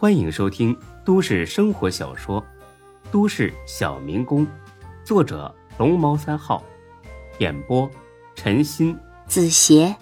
欢迎收听都市生活小说《都市小民工》，作者龙猫三号，演播陈鑫、子邪，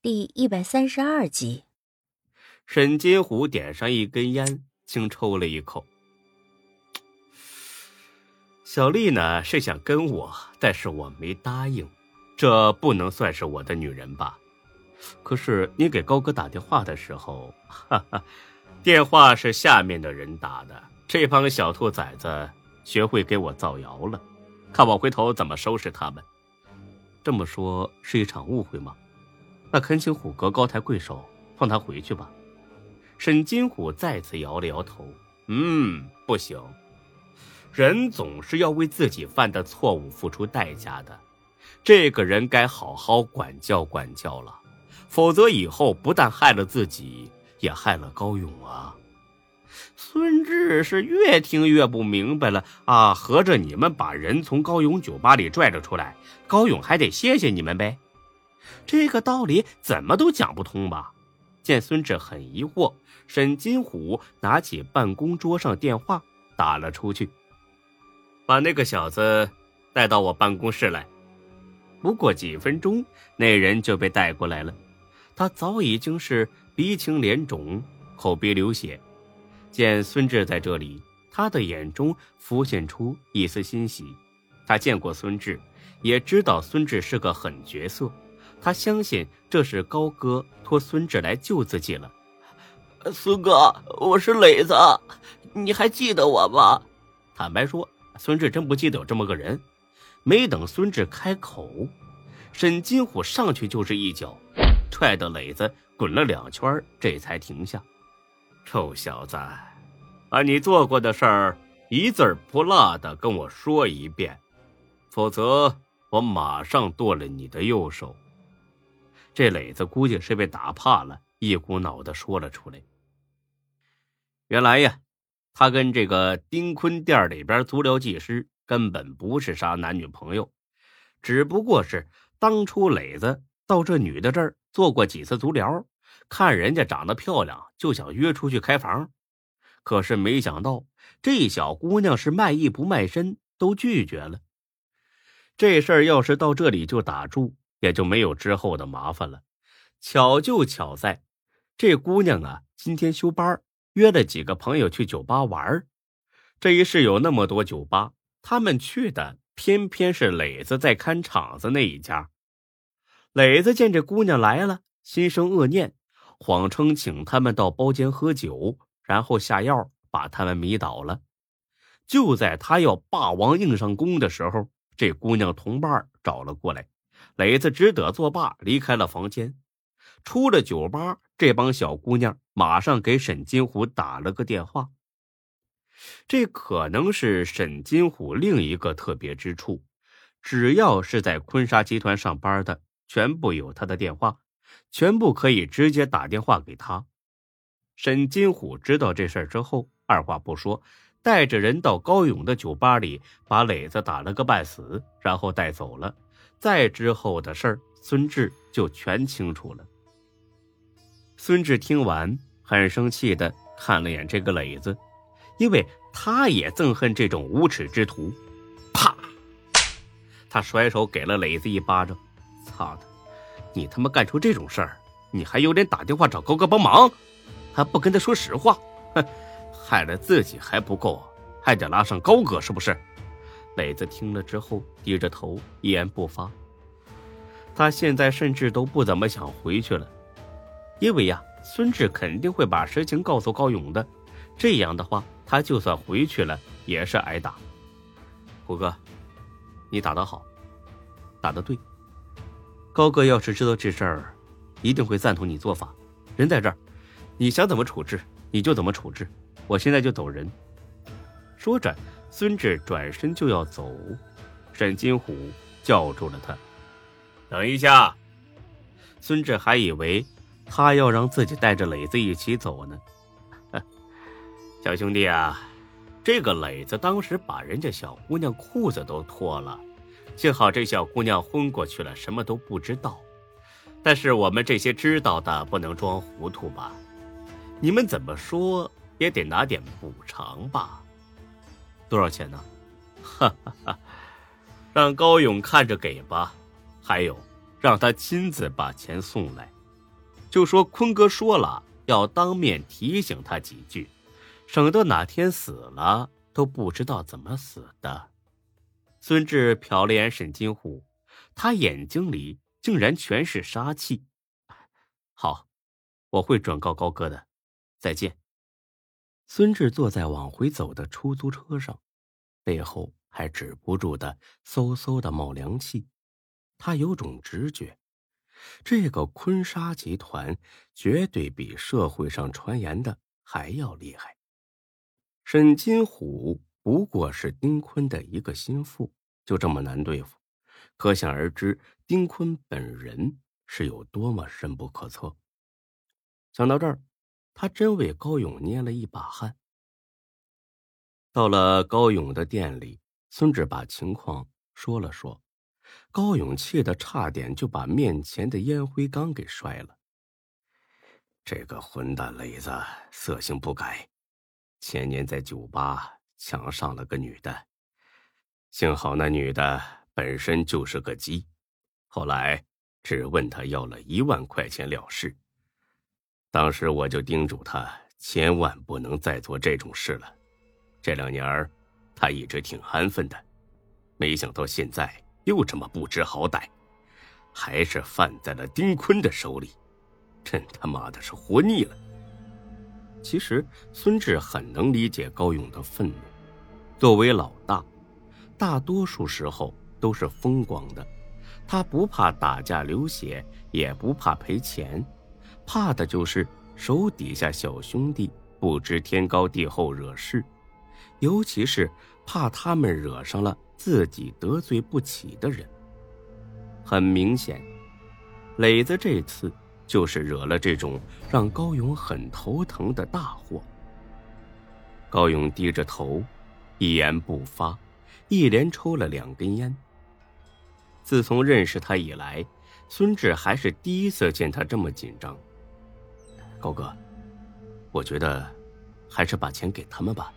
第一百三十二集。沈金虎点上一根烟，轻抽了一口。小丽呢是想跟我，但是我没答应。这不能算是我的女人吧？可是你给高哥打电话的时候，哈哈，电话是下面的人打的。这帮小兔崽子学会给我造谣了，看我回头怎么收拾他们。这么说是一场误会吗？那恳请虎哥高抬贵手，放他回去吧。沈金虎再次摇了摇头，嗯，不行，人总是要为自己犯的错误付出代价的。这个人该好好管教管教了，否则以后不但害了自己，也害了高勇啊！孙志是越听越不明白了啊！合着你们把人从高勇酒吧里拽了出来，高勇还得谢谢你们呗？这个道理怎么都讲不通吧？见孙志很疑惑，沈金虎拿起办公桌上电话打了出去，把那个小子带到我办公室来。不过几分钟，那人就被带过来了。他早已经是鼻青脸肿，口鼻流血。见孙志在这里，他的眼中浮现出一丝欣喜。他见过孙志，也知道孙志是个狠角色。他相信这是高哥托孙志来救自己了。孙哥，我是磊子，你还记得我吗？坦白说，孙志真不记得有这么个人。没等孙志开口，沈金虎上去就是一脚，踹得磊子滚了两圈，这才停下。臭小子，把你做过的事儿一字不落的跟我说一遍，否则我马上剁了你的右手。这磊子估计是被打怕了，一股脑的说了出来。原来呀，他跟这个丁坤店里边足疗技师。根本不是啥男女朋友，只不过是当初磊子到这女的这儿做过几次足疗，看人家长得漂亮，就想约出去开房。可是没想到这小姑娘是卖艺不卖身，都拒绝了。这事儿要是到这里就打住，也就没有之后的麻烦了。巧就巧在，这姑娘啊，今天休班，约了几个朋友去酒吧玩这一市有那么多酒吧。他们去的偏偏是磊子在看场子那一家。磊子见这姑娘来了，心生恶念，谎称请他们到包间喝酒，然后下药把他们迷倒了。就在他要霸王硬上弓的时候，这姑娘同伴找了过来，磊子只得作罢，离开了房间。出了酒吧，这帮小姑娘马上给沈金虎打了个电话。这可能是沈金虎另一个特别之处，只要是在坤沙集团上班的，全部有他的电话，全部可以直接打电话给他。沈金虎知道这事儿之后，二话不说，带着人到高勇的酒吧里，把磊子打了个半死，然后带走了。再之后的事儿，孙志就全清楚了。孙志听完，很生气的看了眼这个磊子。因为他也憎恨这种无耻之徒，啪！他甩手给了磊子一巴掌。操的，你他妈干出这种事儿，你还有脸打电话找高哥帮忙？还不跟他说实话？哼，害了自己还不够，还得拉上高哥，是不是？磊子听了之后低着头，一言不发。他现在甚至都不怎么想回去了，因为呀，孙志肯定会把实情告诉高勇的。这样的话。他就算回去了，也是挨打。虎哥，你打得好，打得对。高哥要是知道这事儿，一定会赞同你做法。人在这儿，你想怎么处置你就怎么处置。我现在就走人。说着，孙志转身就要走，沈金虎叫住了他：“等一下。”孙志还以为他要让自己带着磊子一起走呢。小兄弟啊，这个磊子当时把人家小姑娘裤子都脱了，幸好这小姑娘昏过去了，什么都不知道。但是我们这些知道的不能装糊涂吧？你们怎么说也得拿点补偿吧？多少钱呢？哈哈哈，让高勇看着给吧。还有，让他亲自把钱送来，就说坤哥说了要当面提醒他几句，省得哪天死了都不知道怎么死的。孙志瞟了眼沈金虎，他眼睛里竟然全是杀气。好，我会转告高哥的。再见。孙志坐在往回走的出租车上，背后还止不住的嗖嗖的冒凉气。他有种直觉，这个坤沙集团绝对比社会上传言的还要厉害。沈金虎不过是丁坤的一个心腹，就这么难对付，可想而知，丁坤本人是有多么深不可测。想到这儿，他真为高勇捏了一把汗。到了高勇的店里，孙志把情况说了说。高勇气得差点就把面前的烟灰缸给摔了。这个混蛋磊子色性不改，前年在酒吧抢上了个女的，幸好那女的本身就是个鸡，后来只问他要了一万块钱了事。当时我就叮嘱他千万不能再做这种事了。这两年他一直挺安分的，没想到现在。又这么不知好歹，还是犯在了丁坤的手里，真他妈的是活腻了。其实孙志很能理解高勇的愤怒，作为老大，大多数时候都是风光的，他不怕打架流血，也不怕赔钱，怕的就是手底下小兄弟不知天高地厚惹事，尤其是怕他们惹上了。自己得罪不起的人，很明显，磊子这次就是惹了这种让高勇很头疼的大祸。高勇低着头，一言不发，一连抽了两根烟。自从认识他以来，孙志还是第一次见他这么紧张。高哥，我觉得还是把钱给他们吧，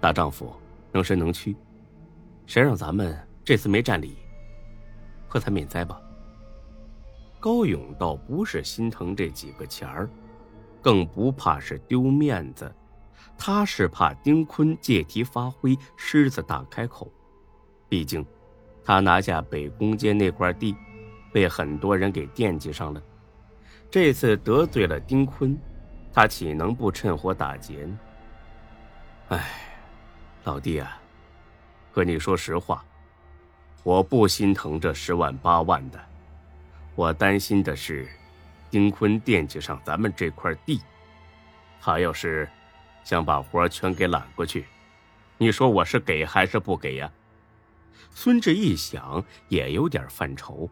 大丈夫能伸能屈。谁让咱们这次没占理，和他免灾吧。高勇倒不是心疼这几个钱儿，更不怕是丢面子，他是怕丁坤借题发挥，狮子大开口。毕竟，他拿下北宫街那块地，被很多人给惦记上了。这次得罪了丁坤，他岂能不趁火打劫呢？哎，老弟啊！和你说实话，我不心疼这十万八万的，我担心的是，丁坤惦记上咱们这块地，他要是想把活全给揽过去，你说我是给还是不给呀？孙志一想，也有点犯愁，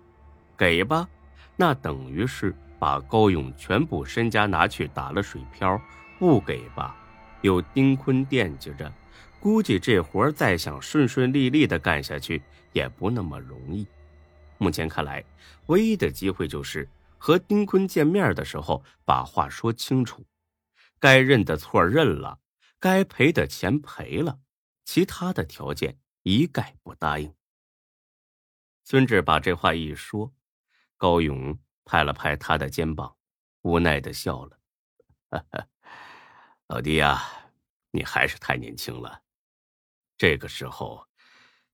给吧，那等于是把高勇全部身家拿去打了水漂；不给吧，有丁坤惦记着。估计这活再想顺顺利利的干下去也不那么容易。目前看来，唯一的机会就是和丁坤见面的时候把话说清楚，该认的错认了，该赔的钱赔了，其他的条件一概不答应。孙志把这话一说，高勇拍了拍他的肩膀，无奈的笑了：“ 老弟呀，你还是太年轻了。”这个时候，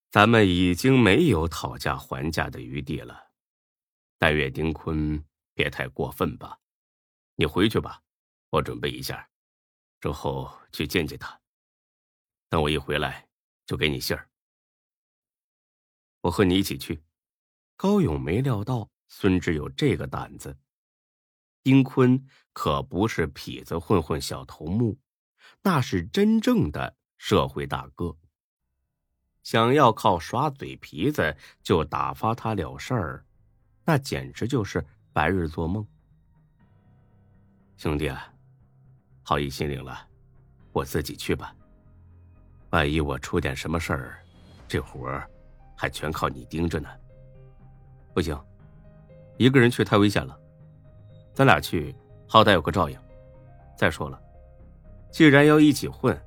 咱们已经没有讨价还价的余地了。但愿丁坤别太过分吧。你回去吧，我准备一下，之后去见见他。等我一回来，就给你信儿。我和你一起去。高勇没料到孙志有这个胆子。丁坤可不是痞子混混、小头目，那是真正的社会大哥。想要靠耍嘴皮子就打发他了事儿，那简直就是白日做梦。兄弟啊，好意心领了，我自己去吧。万一我出点什么事儿，这活儿还全靠你盯着呢。不行，一个人去太危险了，咱俩去，好歹有个照应。再说了，既然要一起混，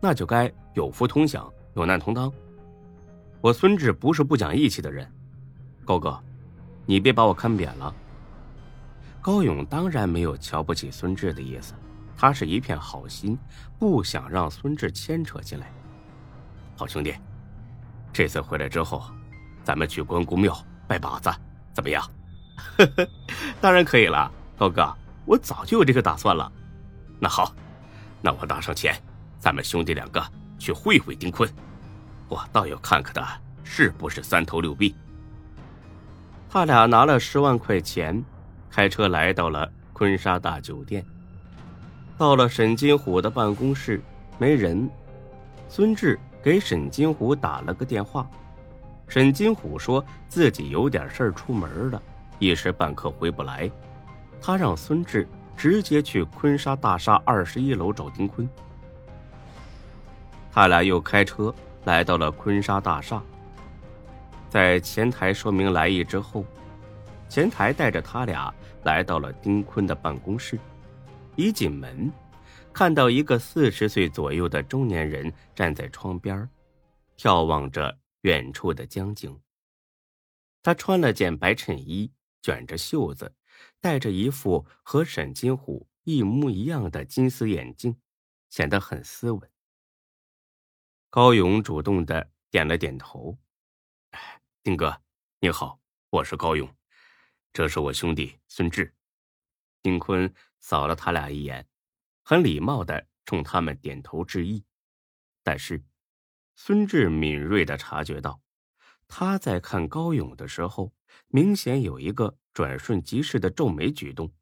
那就该有福同享，有难同当。我孙志不是不讲义气的人，高哥，你别把我看扁了。高勇当然没有瞧不起孙志的意思，他是一片好心，不想让孙志牵扯进来。好兄弟，这次回来之后，咱们去关公庙拜把子，怎么样？当然可以了，高哥，我早就有这个打算了。那好，那我拿上钱，咱们兄弟两个去会会丁坤。我倒要看看他是不是三头六臂。他俩拿了十万块钱，开车来到了坤沙大酒店。到了沈金虎的办公室，没人。孙志给沈金虎打了个电话，沈金虎说自己有点事儿出门了，一时半刻回不来。他让孙志直接去坤沙大厦二十一楼找丁坤。他俩又开车。来到了坤沙大厦，在前台说明来意之后，前台带着他俩来到了丁坤的办公室。一进门，看到一个四十岁左右的中年人站在窗边，眺望着远处的江景。他穿了件白衬衣，卷着袖子，戴着一副和沈金虎一模一样的金丝眼镜，显得很斯文。高勇主动的点了点头，丁哥，你好，我是高勇，这是我兄弟孙志。丁坤扫了他俩一眼，很礼貌的冲他们点头致意。但是，孙志敏锐的察觉到，他在看高勇的时候，明显有一个转瞬即逝的皱眉举动。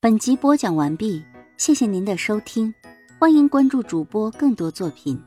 本集播讲完毕，谢谢您的收听，欢迎关注主播更多作品。